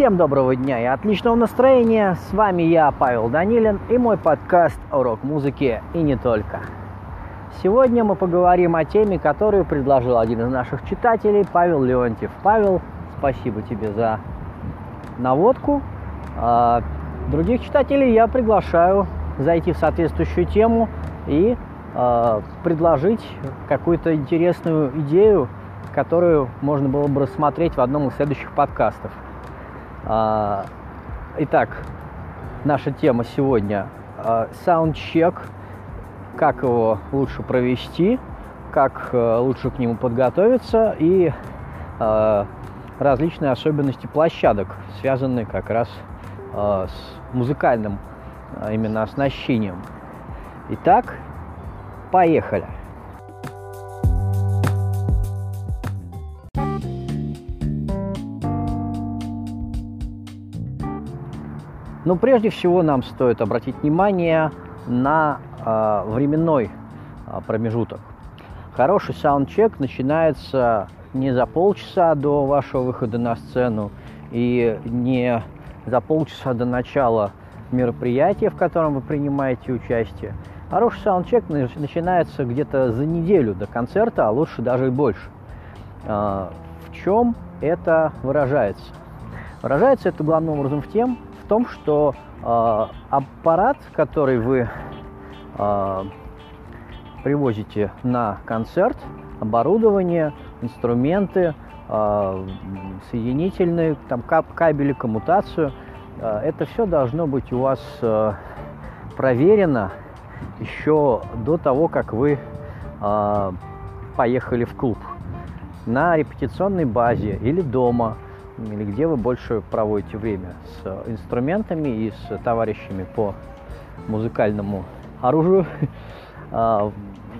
Всем доброго дня и отличного настроения. С вами я, Павел Данилин, и мой подкаст «Урок музыки» и не только. Сегодня мы поговорим о теме, которую предложил один из наших читателей, Павел Леонтьев. Павел, спасибо тебе за наводку. А других читателей я приглашаю зайти в соответствующую тему и а, предложить какую-то интересную идею, которую можно было бы рассмотреть в одном из следующих подкастов. А, итак, наша тема сегодня саундчек, как его лучше провести, как э, лучше к нему подготовиться и а, различные особенности площадок, связанные как раз с музыкальным именно оснащением. Итак, поехали! Но прежде всего нам стоит обратить внимание на э, временной э, промежуток. Хороший саундчек начинается не за полчаса до вашего выхода на сцену и не за полчаса до начала мероприятия, в котором вы принимаете участие. Хороший саундчек начинается где-то за неделю до концерта, а лучше даже и больше. В чем это выражается? Выражается это главным образом в тем, том, что э, аппарат, который вы э, привозите на концерт, оборудование, инструменты, э, соединительные, там кабели, коммутацию, э, это все должно быть у вас э, проверено еще до того, как вы э, поехали в клуб. На репетиционной базе или дома – или где вы больше проводите время с инструментами и с товарищами по музыкальному оружию, а,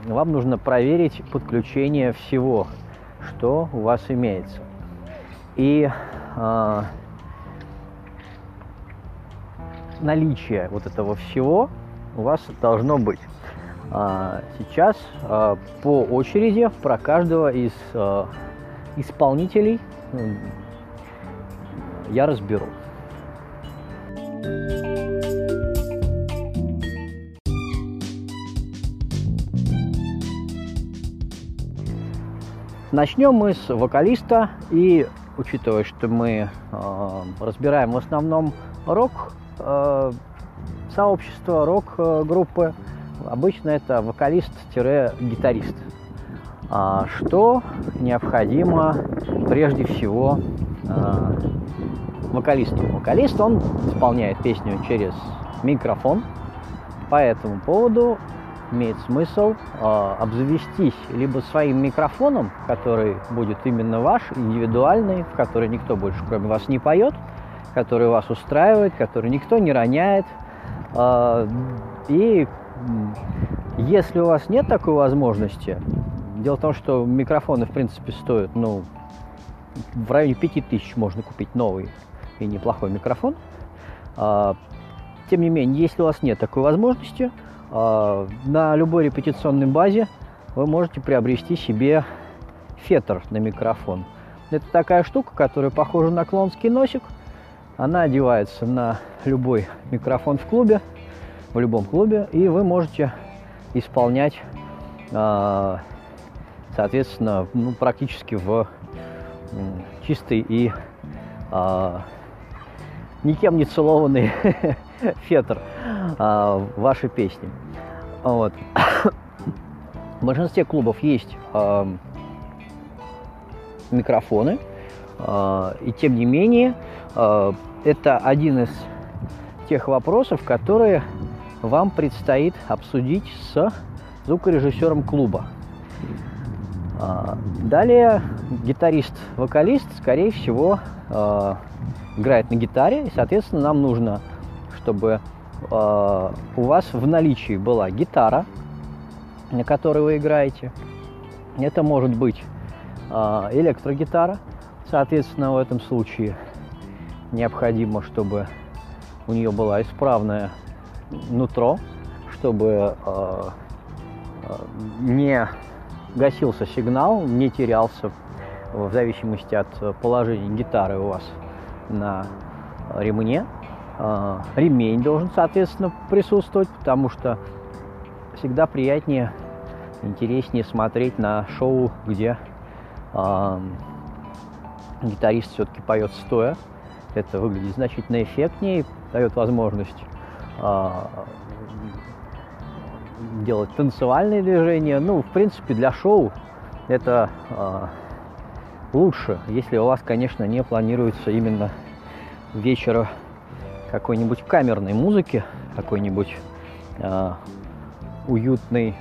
вам нужно проверить подключение всего, что у вас имеется. И э, наличие вот этого всего у вас должно быть. Э, сейчас э, по очереди про каждого из э, исполнителей я разберу. Начнем мы с вокалиста и учитывая, что мы э, разбираем в основном рок э, сообщество, рок э, группы, обычно это вокалист-гитарист. А что необходимо прежде всего э, вокалисту. Вокалист, он исполняет песню через микрофон, по этому поводу имеет смысл э, обзавестись либо своим микрофоном, который будет именно ваш, индивидуальный, в который никто больше кроме вас не поет, который вас устраивает, который никто не роняет. Э, и если у вас нет такой возможности, дело в том, что микрофоны в принципе стоят, ну, в районе 5000 можно купить новый и неплохой микрофон. А, тем не менее, если у вас нет такой возможности, а, на любой репетиционной базе вы можете приобрести себе фетр на микрофон. Это такая штука, которая похожа на клонский носик. Она одевается на любой микрофон в клубе, в любом клубе, и вы можете исполнять, а, соответственно, ну, практически в чистый и никем не целованный фетр а, вашей песни. Вот. В большинстве клубов есть а, микрофоны, а, и тем не менее а, это один из тех вопросов, которые вам предстоит обсудить с звукорежиссером клуба. А, далее гитарист-вокалист, скорее всего, а, играет на гитаре, и, соответственно, нам нужно, чтобы э, у вас в наличии была гитара, на которой вы играете. Это может быть э, электрогитара. Соответственно, в этом случае необходимо, чтобы у нее была исправное нутро, чтобы э, не гасился сигнал, не терялся в зависимости от положения гитары у вас на ремне. А, ремень должен, соответственно, присутствовать, потому что всегда приятнее, интереснее смотреть на шоу, где э, гитарист все-таки поет стоя. Это выглядит значительно эффектнее, дает возможность э, делать танцевальные движения. Ну, в принципе, для шоу это лучше, если у вас, конечно, не планируется именно вечера какой-нибудь камерной музыки, какой-нибудь э, уютный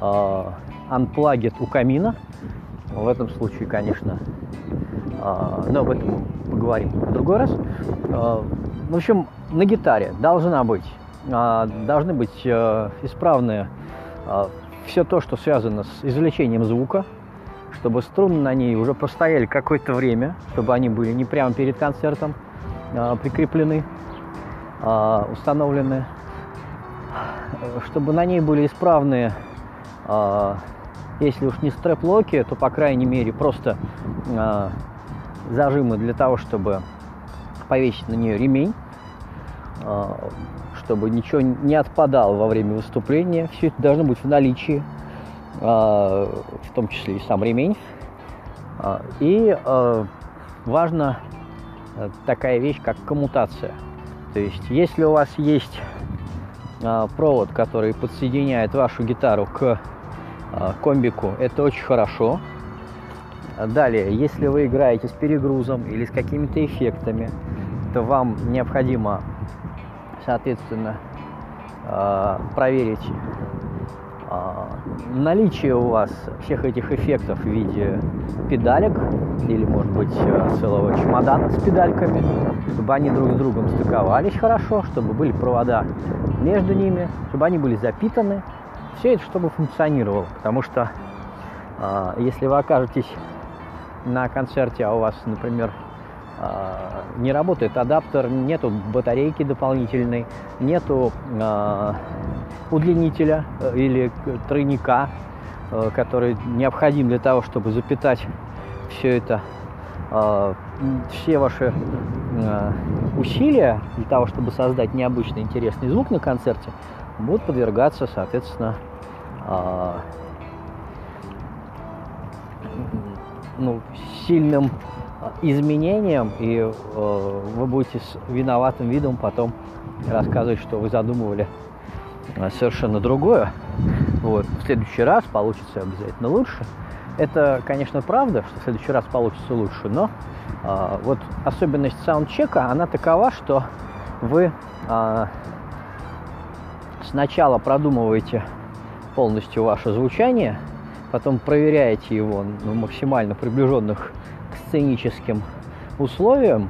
э, unplugged у камина. В этом случае, конечно, э, но об этом поговорим в другой раз. Э, в общем, на гитаре должна быть, э, должны быть э, исправные э, все то, что связано с извлечением звука, чтобы струны на ней уже простояли какое-то время, чтобы они были не прямо перед концертом э, прикреплены. А, установлены, чтобы на ней были исправные, а, если уж не стрэп-локи, то, по крайней мере, просто а, зажимы для того, чтобы повесить на нее ремень, чтобы ничего не отпадало во время выступления. Все это должно быть в наличии, в том числе и сам ремень. И важна такая вещь, как коммутация – то есть, если у вас есть а, провод, который подсоединяет вашу гитару к а, комбику, это очень хорошо. Далее, если вы играете с перегрузом или с какими-то эффектами, то вам необходимо, соответственно, а, проверить а, наличие у вас всех этих эффектов в виде педалек или, может быть, э, целого чемодана с педальками, чтобы они друг с другом стыковались хорошо, чтобы были провода между ними, чтобы они были запитаны. Все это чтобы функционировало, потому что а, если вы окажетесь на концерте, а у вас, например, а, не работает адаптер, нету батарейки дополнительной, нету э, удлинителя э, или тройника, э, который необходим для того, чтобы запитать все это, э, все ваши э, усилия для того, чтобы создать необычный интересный звук на концерте, будут подвергаться, соответственно, ну, сильным изменениям, и э, вы будете с виноватым видом потом рассказывать, что вы задумывали э, совершенно другое. Вот. В следующий раз получится обязательно лучше. Это, конечно, правда, что в следующий раз получится лучше, но э, вот особенность саундчека, она такова, что вы э, сначала продумываете полностью ваше звучание, потом проверяете его на максимально приближенных сценическим условиям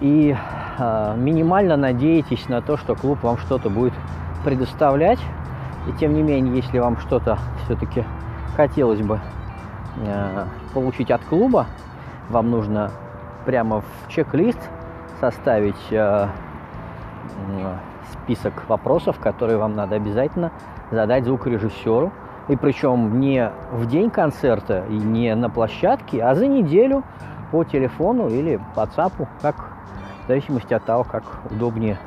и э, минимально надеетесь на то, что клуб вам что-то будет предоставлять. И тем не менее, если вам что-то все-таки хотелось бы э, получить от клуба, вам нужно прямо в чек-лист составить э, список вопросов, которые вам надо обязательно задать звукорежиссеру и причем не в день концерта и не на площадке, а за неделю по телефону или по WhatsApp, как в зависимости от того, как удобнее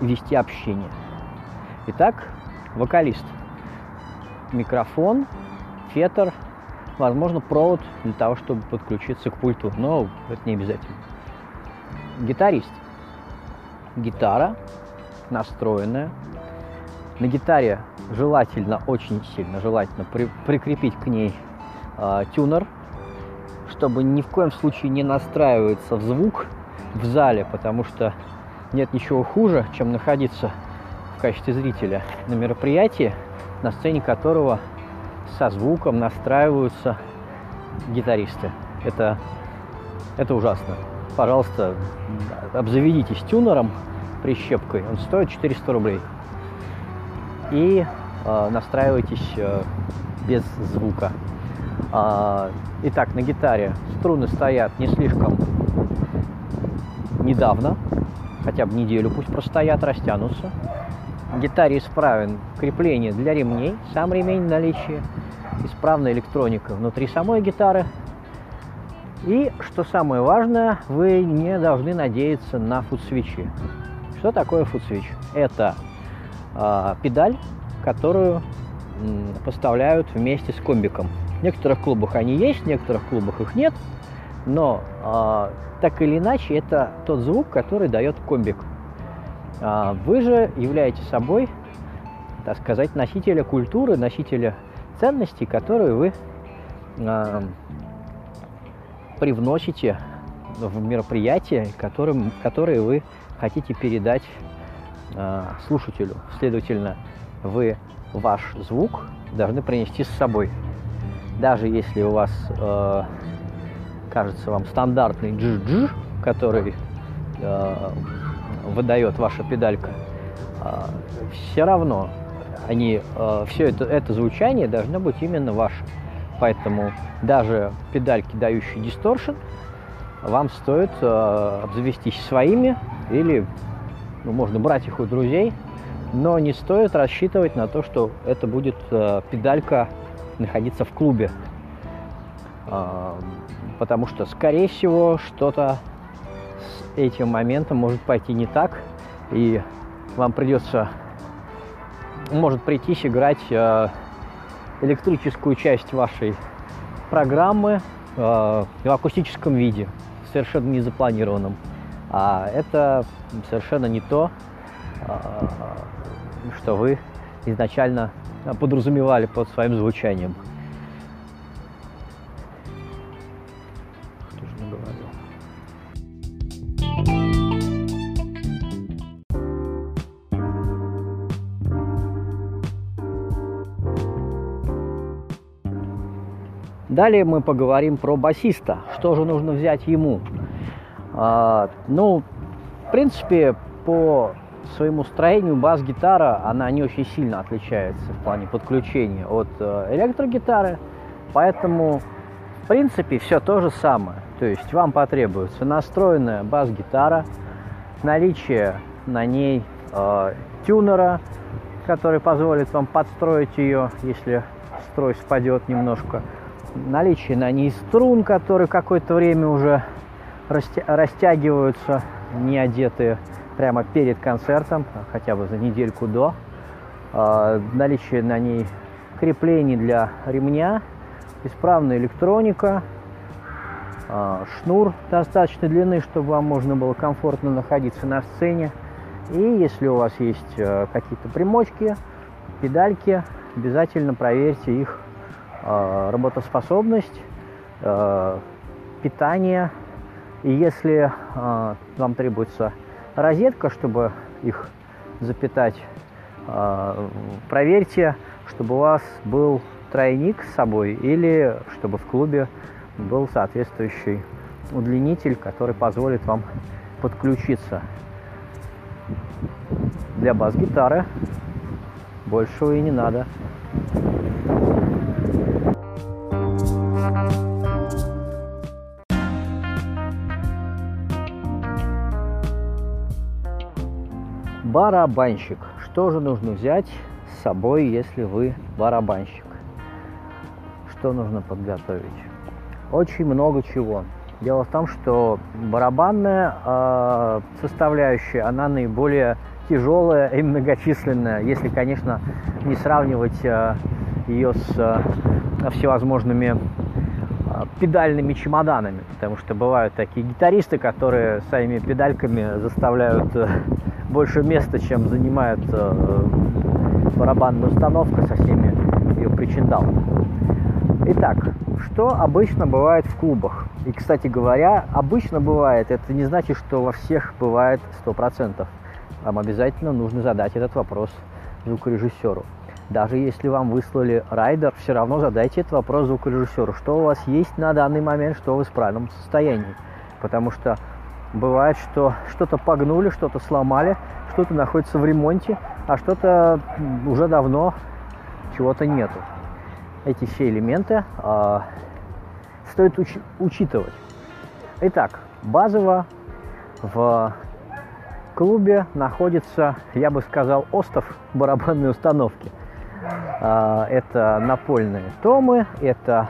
вести общение. Итак, вокалист. Микрофон, фетр, возможно, провод для того, чтобы подключиться к пульту, но это не обязательно. Гитарист. Гитара настроенная. На гитаре желательно, очень сильно желательно при, прикрепить к ней э, тюнер, чтобы ни в коем случае не настраиваться в звук в зале, потому что нет ничего хуже, чем находиться в качестве зрителя на мероприятии, на сцене которого со звуком настраиваются гитаристы. Это, это ужасно. Пожалуйста, обзаведитесь тюнером, прищепкой. Он стоит 400 рублей и э, настраивайтесь э, без звука. Э, итак, на гитаре струны стоят не слишком недавно, хотя бы неделю пусть простоят, растянутся. Гитаре исправен крепление для ремней, сам ремень в наличии, исправна электроника внутри самой гитары. И, что самое важное, вы не должны надеяться на фудсвичи. Что такое фудсвич? Это педаль, которую поставляют вместе с комбиком. В некоторых клубах они есть, в некоторых клубах их нет, но э, так или иначе это тот звук, который дает комбик. Э, вы же являете собой, так сказать, носителя культуры, носителя ценностей, которые вы привносите в мероприятие, которым, которые вы хотите передать э, слушателю. Следовательно, вы ваш звук должны принести с собой. Даже если у вас э, кажется вам стандартный дж-дж, который э, выдает ваша педалька, э, все равно они, э, все это, это звучание должно быть именно ваше. Поэтому даже педальки, дающие дисторшн, вам стоит э, обзавестись своими или ну, можно брать их у друзей, но не стоит рассчитывать на то, что это будет э, педалька находиться в клубе. Э, потому что, скорее всего, что-то с этим моментом может пойти не так, и вам придется, может прийтись играть э, электрическую часть вашей программы э, в акустическом виде, совершенно не запланированном. А это совершенно не то, э, что вы изначально подразумевали под своим звучанием. Что же наговорил? Далее мы поговорим про басиста. Что же нужно взять ему? А, ну, в принципе, по своему строению бас-гитара, она не очень сильно отличается в плане подключения от э, электрогитары, поэтому, в принципе, все то же самое. То есть вам потребуется настроенная бас-гитара, наличие на ней э, тюнера, который позволит вам подстроить ее, если строй спадет немножко, наличие на ней струн, которые какое-то время уже растягиваются, не одетые прямо перед концертом, хотя бы за недельку до. А, наличие на ней креплений для ремня, исправная электроника, а, шнур достаточной длины, чтобы вам можно было комфортно находиться на сцене. И если у вас есть э, какие-то примочки, педальки, обязательно проверьте их Э, работоспособность, э, питание. И если э, вам требуется розетка, чтобы их запитать, проверьте, чтобы у вас был тройник с собой или чтобы в клубе был соответствующий удлинитель, который позволит вам подключиться. Для бас-гитары большего и не надо. Барабанщик. Что же нужно взять с собой, если вы барабанщик? Что нужно подготовить? Очень много чего. Дело в том, что барабанная э, составляющая, она наиболее тяжелая и многочисленная, если, конечно, не сравнивать э, ее с э, всевозможными педальными чемоданами, потому что бывают такие гитаристы, которые своими педальками заставляют э, больше места, чем занимает э, барабанная установка со всеми ее причиндалами. Итак, что обычно бывает в клубах? И, кстати говоря, обычно бывает, это не значит, что во всех бывает 100%. Вам обязательно нужно задать этот вопрос звукорежиссеру. Даже если вам выслали райдер, все равно задайте этот вопрос звукорежиссеру. Что у вас есть на данный момент, что вы в правильном состоянии. Потому что Бывает, что что-то погнули, что-то сломали, что-то находится в ремонте, а что-то уже давно чего-то нету. Эти все элементы э, стоит уч- учитывать. Итак, базово в клубе находится, я бы сказал, остов барабанной установки. Э, это напольные томы, это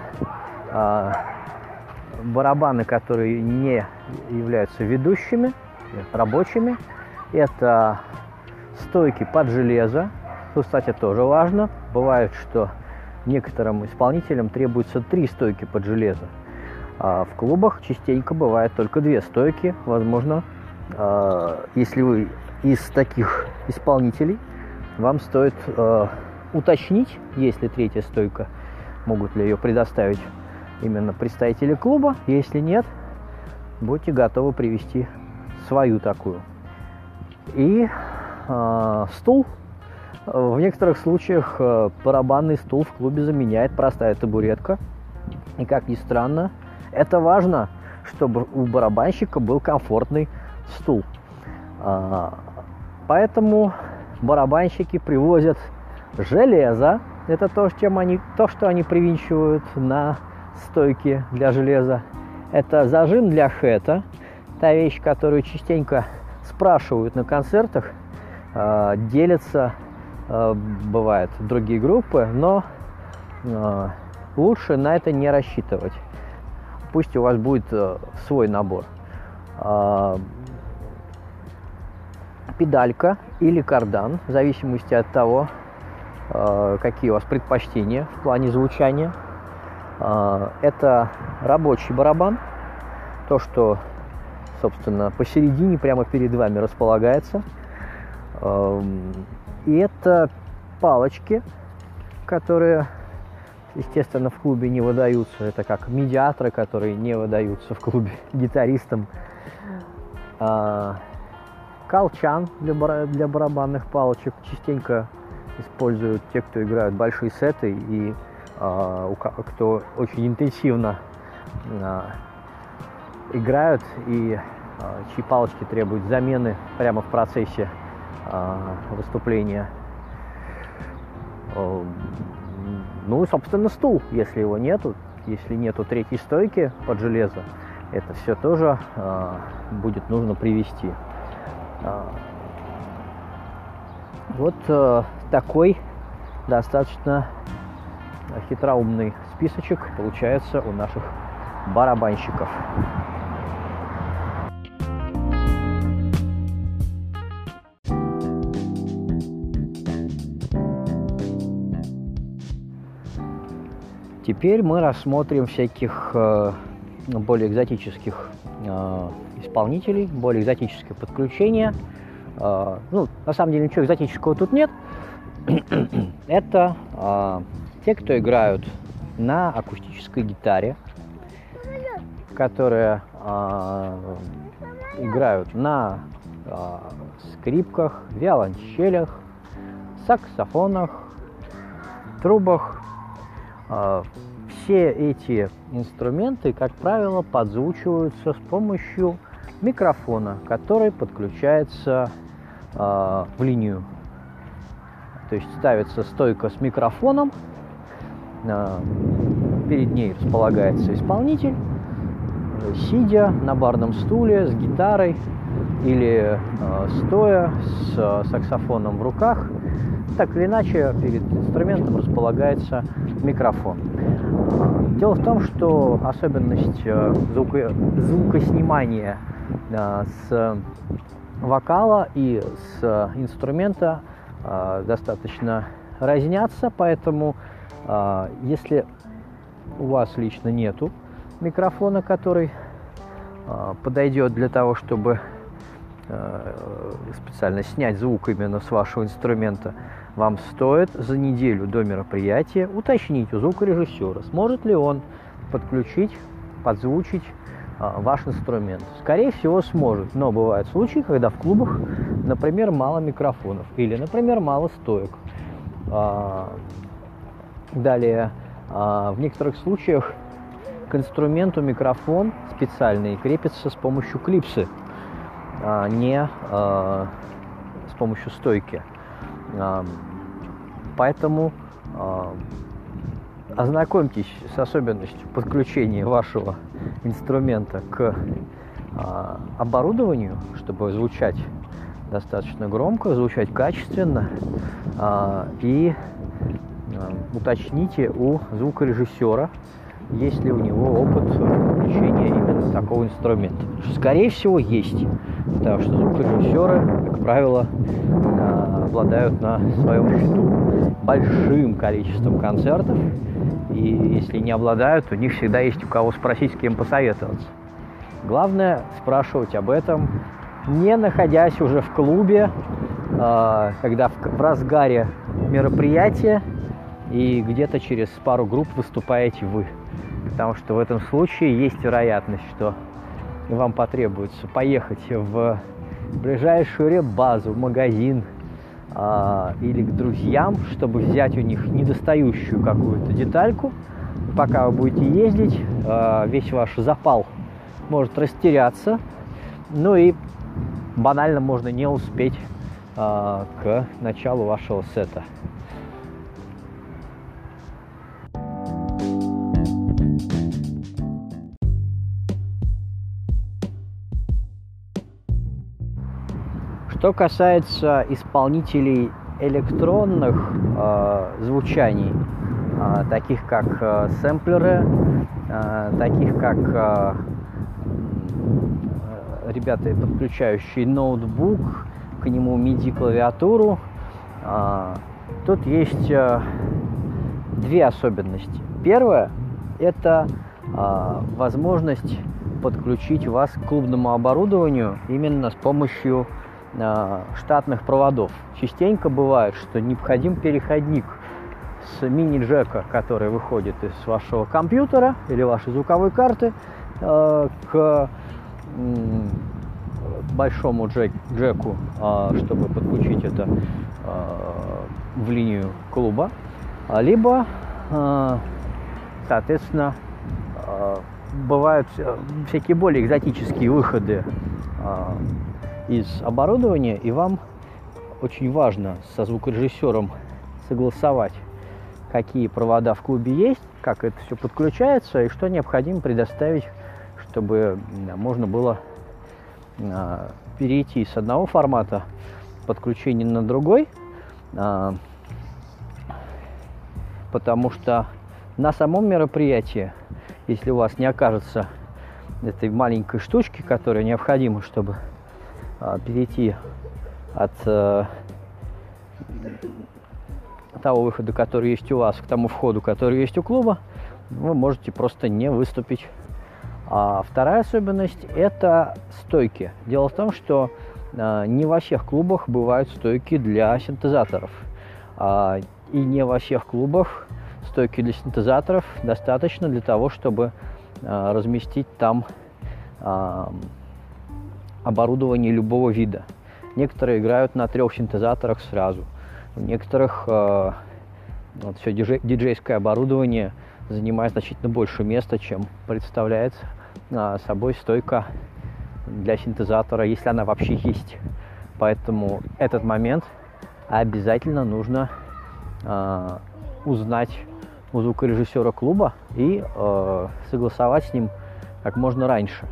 э, барабаны, которые не являются ведущими, рабочими. Это стойки под железо. Тут, кстати, тоже важно. Бывает, что некоторым исполнителям требуется три стойки под железо. А в клубах частенько бывает только две стойки. Возможно, а, если вы из таких исполнителей, вам стоит а, уточнить, есть ли третья стойка, могут ли ее предоставить именно представители клуба. Если нет, будьте готовы привести свою такую. И э, стул. В некоторых случаях э, барабанный стул в клубе заменяет простая табуретка. И как ни странно, это важно, чтобы у барабанщика был комфортный стул. Э, поэтому барабанщики привозят железо. Это то, чем они, то, что они привинчивают на стойки для железа. Это зажим для хэта, та вещь, которую частенько спрашивают на концертах, э, делятся, э, бывает, другие группы, но э, лучше на это не рассчитывать. Пусть у вас будет э, свой набор. Э, педалька или кардан, в зависимости от того, какие у вас предпочтения в плане звучания – а, это рабочий барабан, то, что, собственно, посередине, прямо перед вами располагается. И это палочки, которые, естественно, в клубе не выдаются. Это как медиаторы, которые не выдаются в клубе гитаристам. А, колчан для барабанных палочек частенько используют те, кто играют большие сеты и а, кто очень интенсивно а, играют и а, чьи палочки требуют замены прямо в процессе выступления. Ну, собственно, стул, если его нету, если нету третьей стойки под железо, это все тоже будет нужно привести. Вот такой достаточно хитроумный списочек получается у наших барабанщиков. Теперь мы рассмотрим всяких э, более экзотических э, исполнителей, более экзотические подключения. Э, ну, на самом деле ничего экзотического тут нет. Это те, кто играют на акустической гитаре, которые э, играют на э, скрипках, виолончелях, саксофонах, трубах. Э, все эти инструменты, как правило, подзвучиваются с помощью микрофона, который подключается э, в линию. То есть ставится стойка с микрофоном, перед ней располагается исполнитель, сидя на барном стуле с гитарой или э, стоя с э, саксофоном в руках, так или иначе перед инструментом располагается микрофон. Дело в том, что особенность звука, звукоснимания с вокала и с инструмента достаточно разнятся, поэтому а, если у вас лично нету микрофона, который а, подойдет для того, чтобы а, специально снять звук именно с вашего инструмента, вам стоит за неделю до мероприятия уточнить у звукорежиссера, сможет ли он подключить, подзвучить ваш инструмент. Скорее всего, сможет, но бывают случаи, когда в клубах, например, мало микрофонов или, например, мало стоек. Далее, а, в некоторых случаях к инструменту микрофон специальный крепится с помощью клипсы, а не а, с помощью стойки. Поэтому ознакомьтесь с особенностью подключения вашего инструмента к оборудованию, чтобы звучать достаточно громко, звучать качественно и Э, уточните у звукорежиссера, есть ли у него опыт включения именно такого инструмента. Скорее всего, есть, потому что звукорежиссеры, правило, а, обладают на своем счету большим количеством концертов, и если не обладают, у них всегда есть у кого спросить, с кем посоветоваться. Главное спрашивать об этом, не находясь уже в клубе, а, когда в разгаре мероприятия и где-то через пару групп выступаете вы. Потому что в этом случае есть вероятность, что вам потребуется поехать в ближайшую ребазу, в магазин а, или к друзьям, чтобы взять у них недостающую какую-то детальку. Пока вы будете ездить, а, весь ваш запал может растеряться. Ну и банально можно не успеть а, к началу вашего сета. Что касается исполнителей электронных э, звучаний, э, таких как э, сэмплеры, э, таких как э, ребята, подключающие ноутбук, к нему MIDI клавиатуру, э, тут есть э, две особенности. Первое – это э, возможность подключить вас к клубному оборудованию именно с помощью штатных проводов. Частенько бывает, что необходим переходник с мини-джека, который выходит из вашего компьютера или вашей звуковой карты, э, к большому джек, джеку, э, чтобы подключить это в линию клуба, либо, соответственно, бывают всякие более экзотические выходы из оборудования, и вам очень важно со звукорежиссером согласовать, какие провода в клубе есть, как это все подключается и что необходимо предоставить, чтобы можно было а, перейти с одного формата подключения на другой, а, потому что на самом мероприятии, если у вас не окажется этой маленькой штучки, которая необходима, чтобы перейти от э, того выхода, который есть у вас, к тому входу, который есть у клуба, вы можете просто не выступить. А вторая особенность – это стойки. Дело в том, что э, не во всех клубах бывают стойки для синтезаторов. А, и не во всех клубах стойки для синтезаторов достаточно для того, чтобы э, разместить там оборудование любого вида. Некоторые играют на трех синтезаторах сразу. У некоторых э, вот все диджей, диджейское оборудование занимает значительно больше места, чем представляет э, собой стойка для синтезатора, если она вообще есть. Поэтому этот момент обязательно нужно э, узнать у звукорежиссера клуба и э, согласовать с ним как можно раньше.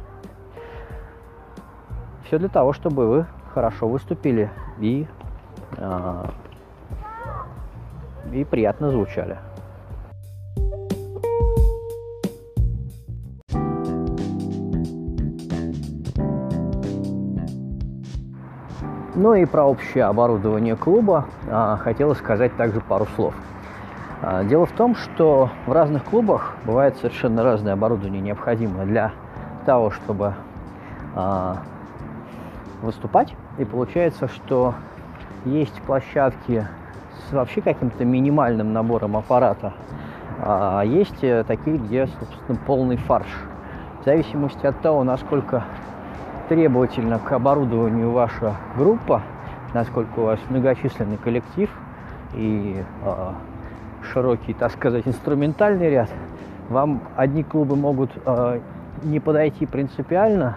Все для того, чтобы вы хорошо выступили и, э, и приятно звучали. Ну и про общее оборудование клуба а, хотелось сказать также пару слов. А, дело в том, что в разных клубах бывает совершенно разное оборудование необходимое для того, чтобы а, выступать. И получается, что есть площадки с вообще каким-то минимальным набором аппарата, а есть э, такие, где, собственно, полный фарш. В зависимости от того, насколько требовательна к оборудованию ваша группа, насколько у вас многочисленный коллектив и э, широкий, так сказать, инструментальный ряд, вам одни клубы могут э, не подойти принципиально,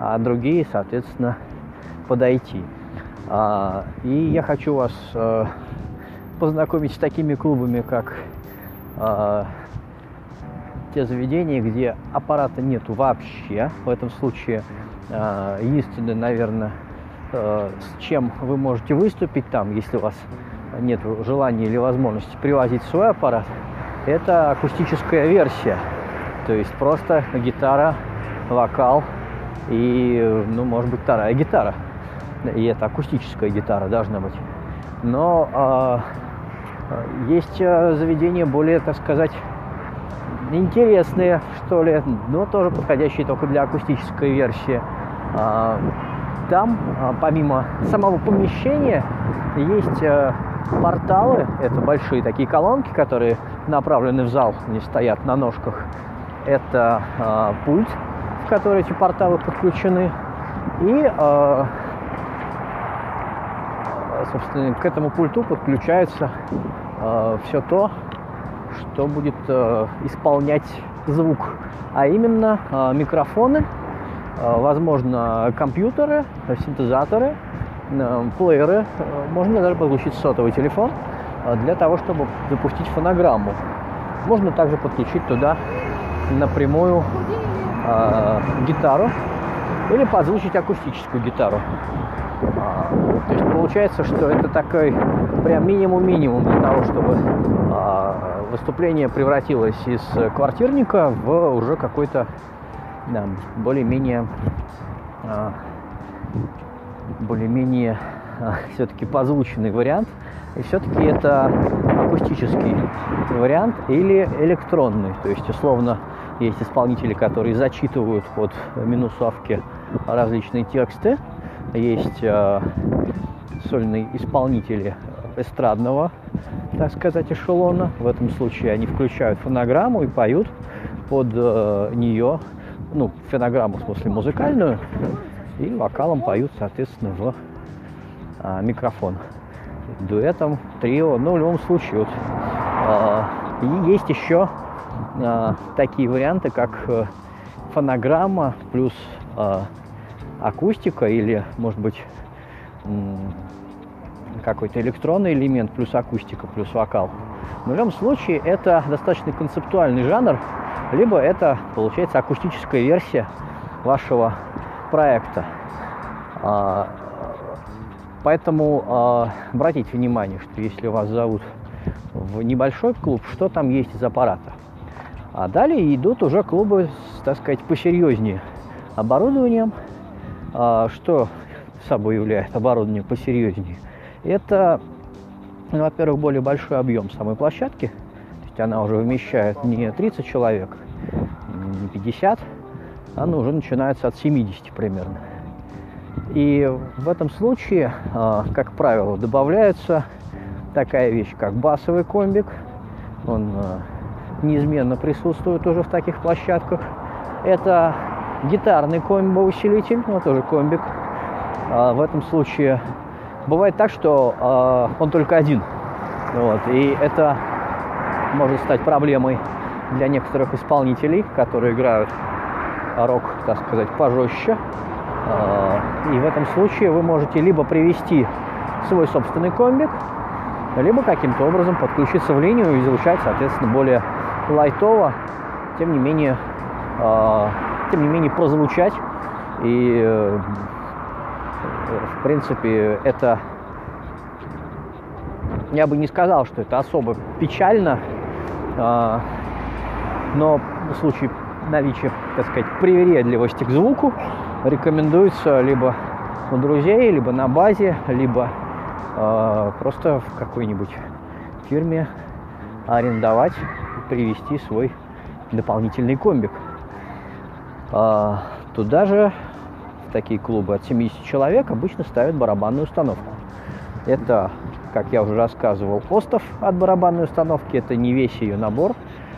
а другие, соответственно, подойти. А, и я хочу вас а, познакомить с такими клубами, как а, те заведения, где аппарата нету вообще. В этом случае а, единственное, наверное, а, с чем вы можете выступить там, если у вас нет желания или возможности привозить свой аппарат, это акустическая версия То есть просто гитара, вокал и, ну, может быть, вторая гитара. И это акустическая гитара должна быть. Но э, есть заведения более, так сказать, интересные, что ли, но тоже подходящие только для акустической версии. Там, помимо самого помещения, есть порталы, это большие такие колонки, которые направлены в зал, они стоят на ножках. Это э, пульт, в который эти порталы подключены. И, э, собственно, к этому пульту подключается э, все то, что будет э, исполнять звук, а именно э, микрофоны, э, возможно, компьютеры, синтезаторы, э, плееры, э, можно даже подключить сотовый телефон э, для того, чтобы запустить фонограмму. Можно также подключить туда напрямую э, гитару или подзвучить акустическую гитару. А, то есть получается, что это такой прям минимум-минимум для того, чтобы а, выступление превратилось из квартирника в уже какой-то да, более-менее а, более-менее все-таки позвученный вариант. И все-таки это акустический вариант или электронный. То есть, условно, есть исполнители, которые зачитывают под минусовки различные тексты. Есть э, сольные исполнители эстрадного, так сказать, эшелона. В этом случае они включают фонограмму и поют под э, нее, ну, фонограмму, в смысле, музыкальную, и вокалом поют, соответственно, в э, микрофон. Дуэтом, трио, ну, в любом случае, вот, э, и есть еще такие варианты, как э, фонограмма плюс э, акустика или, может быть, какой-то электронный элемент плюс акустика плюс вокал. В любом случае это достаточно концептуальный жанр, либо это получается акустическая версия вашего проекта. А, поэтому а, обратите внимание, что если вас зовут в небольшой клуб, что там есть из аппарата. А далее идут уже клубы, так сказать, посерьезнее оборудованием. А, что собой является оборудование посерьезнее? Это, ну, во-первых, более большой объем самой площадки. То есть она уже вмещает не 30 человек, не 50, она уже начинается от 70 примерно. И в этом случае, а, как правило, добавляется такая вещь, как басовый комбик. Он а, неизменно присутствует уже в таких площадках. Это гитарный комбо-усилитель, ну, тоже комбик. А, в этом случае бывает так, что он только один. Вот, и это может стать проблемой для некоторых исполнителей, которые играют рок, так сказать, пожестче. И в этом случае вы можете либо привести свой собственный комбик, либо каким-то образом подключиться в линию и звучать, соответственно, более лайтово, тем не менее, э, тем не менее прозвучать. И, э, в принципе, это я бы не сказал, что это особо печально, э, но в случае наличия, так сказать, привередливости к звуку рекомендуется либо у друзей, либо на базе, либо э, просто в какой-нибудь фирме арендовать привести свой дополнительный комбик. А, туда же такие клубы от 70 человек обычно ставят барабанную установку. Это, как я уже рассказывал, остов от барабанной установки, это не весь ее набор,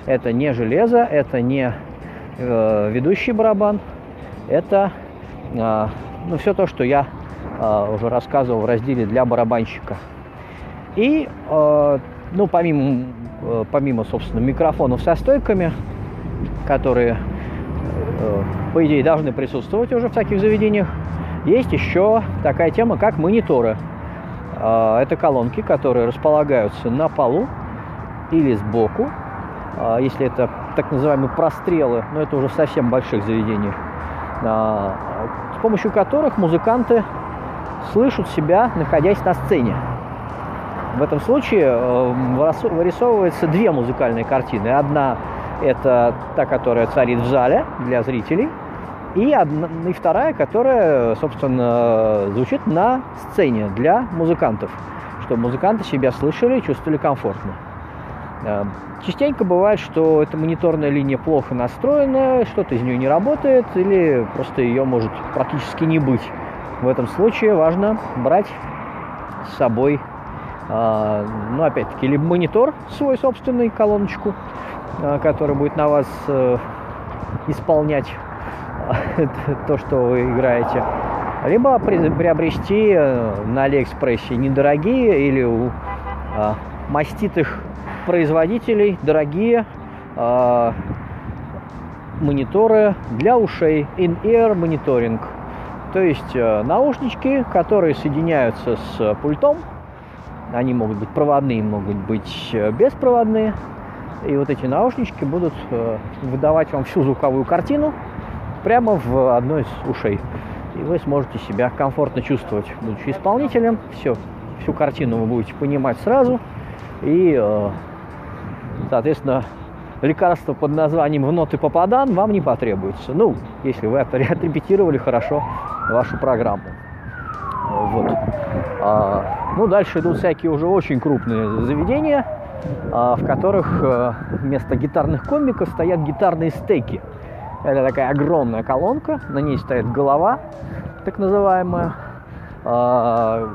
это не железо, это не э, ведущий барабан, это э, ну, все то, что я э, уже рассказывал в разделе для барабанщика. И, э, ну, помимо, э, помимо, собственно, микрофонов со стойками, которые, э, по идее, должны присутствовать уже в таких заведениях, есть еще такая тема, как мониторы. Э, это колонки, которые располагаются на полу или сбоку. Э, если это так называемые прострелы, но это уже совсем больших заведениях, э, с помощью которых музыканты слышат себя, находясь на сцене. В этом случае э, вырисовывается две музыкальные картины. Одна Это та, которая царит в зале для зрителей. И, одна, и вторая, которая, собственно, звучит на сцене для музыкантов, чтобы музыканты себя слышали и чувствовали комфортно. Э, частенько бывает, что эта мониторная линия плохо настроена, что-то из нее не работает, или просто ее может практически не быть. В этом случае важно брать с собой, ну, опять-таки, либо монитор свой собственный, колоночку, э, который будет на вас исполнять то, что вы играете, либо приобрести на Алиэкспрессе недорогие или у маститых производителей дорогие э, мониторы для ушей in-ear мониторинг. То есть э, наушнички, которые соединяются с пультом. Они могут быть проводные, могут быть э, беспроводные. И вот эти наушнички будут э, выдавать вам всю звуковую картину прямо в одной из ушей. И вы сможете себя комфортно чувствовать, будучи исполнителем. Все, всю картину вы будете понимать сразу. И э, Соответственно, лекарство под названием в ноты попадан вам не потребуется. Ну, если вы отрепетировали хорошо вашу программу. Вот. А, ну, дальше идут всякие уже очень крупные заведения, а, в которых а, вместо гитарных комиков стоят гитарные стейки. Это такая огромная колонка, на ней стоит голова, так называемая. А,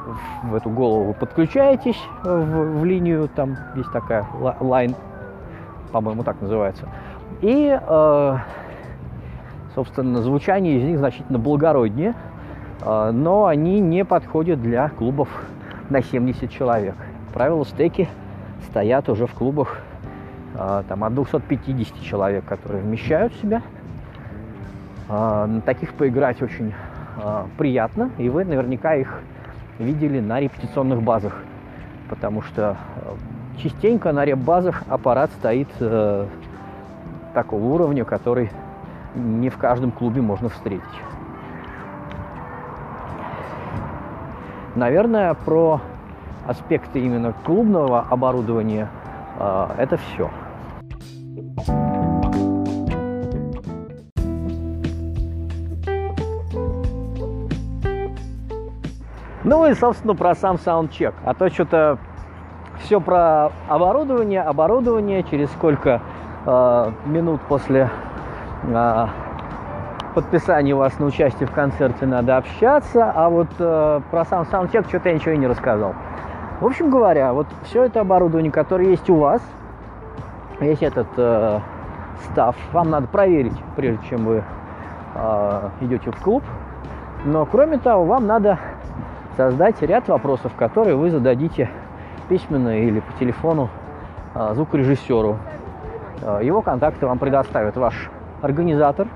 в эту голову вы подключаетесь в, в линию, там есть такая лайн по-моему, так называется. И, э, собственно, звучание из них значительно благороднее, но они не подходят для клубов на 70 человек. Правило, стеки стоят уже в клубах э, там, от 250 человек, которые вмещают в себя. На таких поиграть очень приятно, и вы наверняка их видели на репетиционных базах, потому что частенько на реп-базах аппарат стоит э, такого уровня, который не в каждом клубе можно встретить. Наверное, про аспекты именно клубного оборудования э, это все. Ну и, собственно, про сам саундчек. А то что-то все про оборудование, оборудование, через сколько э, минут после э, подписания вас на участие в концерте надо общаться, а вот э, про сам саундчек что-то я ничего и не рассказал. В общем говоря, вот все это оборудование, которое есть у вас, весь этот э, став, вам надо проверить, прежде чем вы э, идете в клуб. Но кроме того, вам надо создать ряд вопросов, которые вы зададите письменно или по телефону а, звукорежиссеру. А, его контакты вам предоставит ваш организатор.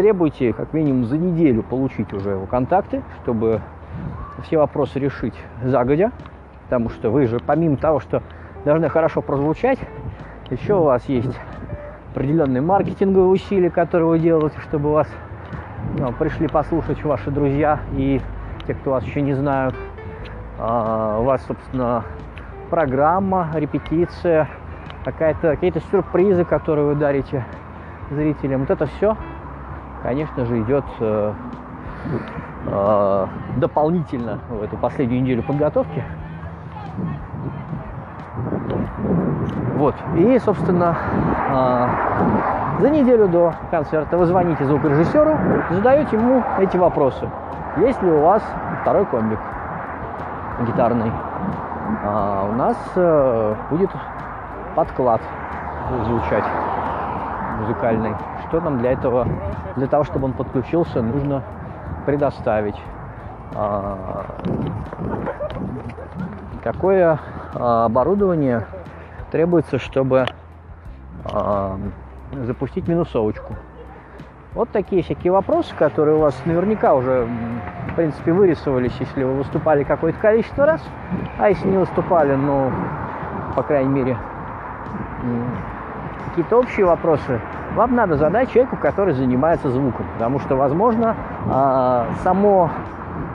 Требуйте как минимум за неделю получить уже его контакты, чтобы все вопросы решить загодя, потому что вы же помимо того, что должны хорошо прозвучать, еще у вас есть определенные маркетинговые усилия, которые вы делаете, чтобы вас ну, пришли послушать ваши друзья и те, кто вас еще не знают. А, у вас, собственно, программа, репетиция, какая-то, какие-то сюрпризы, которые вы дарите зрителям. Вот это все, конечно же, идет э, э, дополнительно в эту последнюю неделю подготовки. Вот. И, собственно, э, за неделю до концерта вы звоните звукорежиссеру, задаете ему эти вопросы. Есть ли у вас второй комбик? гитарный, а у нас будет подклад звучать музыкальный. Что нам для этого, для того, чтобы он подключился, нужно предоставить. А, какое а, оборудование требуется, чтобы а, запустить минусовочку. Вот такие всякие вопросы, которые у вас наверняка уже, в принципе, вырисовались, если вы выступали какое-то количество раз, а если не выступали, ну, по крайней мере, какие-то общие вопросы, вам надо задать человеку, который занимается звуком, потому что, возможно, а, само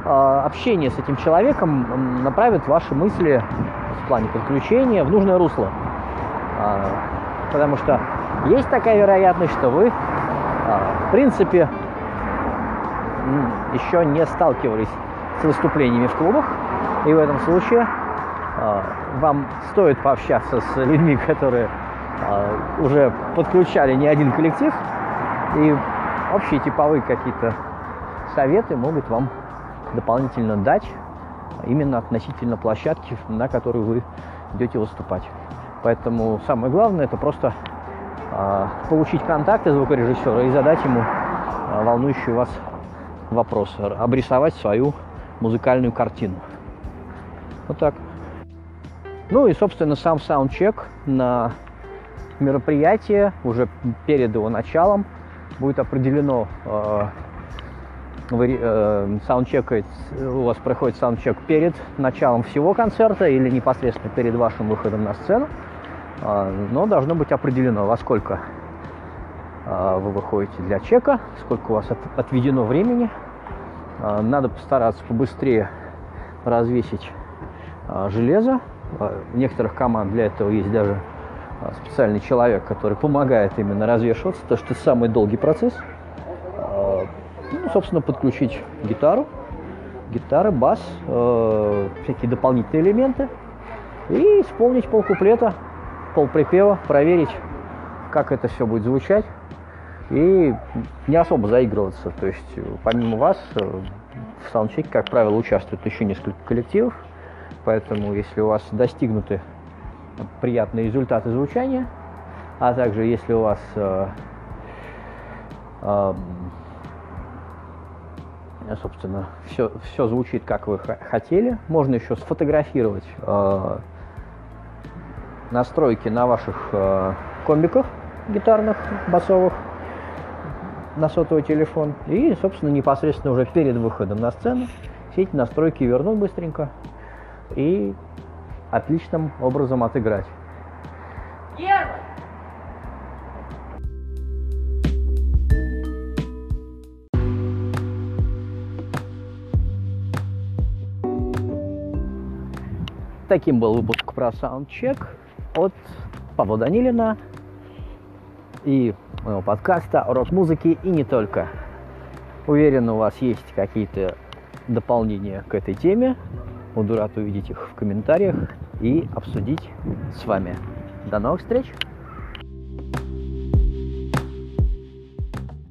а, общение с этим человеком направит ваши мысли в плане подключения в нужное русло. А, потому что есть такая вероятность, что вы, в принципе, еще не сталкивались с выступлениями в клубах, и в этом случае вам стоит пообщаться с людьми, которые уже подключали не один коллектив, и общие типовые какие-то советы могут вам дополнительно дать именно относительно площадки, на которой вы идете выступать. Поэтому самое главное это просто э, получить контакты звукорежиссера и задать ему э, волнующий вас вопрос, обрисовать свою музыкальную картину. Вот так. Ну и, собственно, сам саундчек на мероприятие уже перед его началом будет определено э, вы э, саундчекает, у вас проходит саундчек перед началом всего концерта или непосредственно перед вашим выходом на сцену, э, но должно быть определено, во сколько э, вы выходите для чека, сколько у вас от, отведено времени. Э, надо постараться побыстрее развесить э, железо. Э, в некоторых команд для этого есть даже специальный человек, который помогает именно развешиваться, потому что самый долгий процесс – ну, собственно, подключить гитару, гитара, бас, э, всякие дополнительные элементы. И исполнить полкуплета, полприпева, проверить, как это все будет звучать. И не особо заигрываться. То есть, помимо вас, э, в саундчеке, как правило, участвуют еще несколько коллективов, поэтому если у вас достигнуты приятные результаты звучания, а также если у вас э, э, собственно, все, все звучит, как вы хотели. Можно еще сфотографировать э, настройки на ваших э, комбиках гитарных, басовых, на сотовый телефон. И, собственно, непосредственно уже перед выходом на сцену все эти настройки вернуть быстренько и отличным образом отыграть. Первый! Таким был выпуск про Soundcheck от Павла Данилина и моего подкаста рок-музыки и не только. Уверен, у вас есть какие-то дополнения к этой теме. Буду рад увидеть их в комментариях и обсудить с вами. До новых встреч!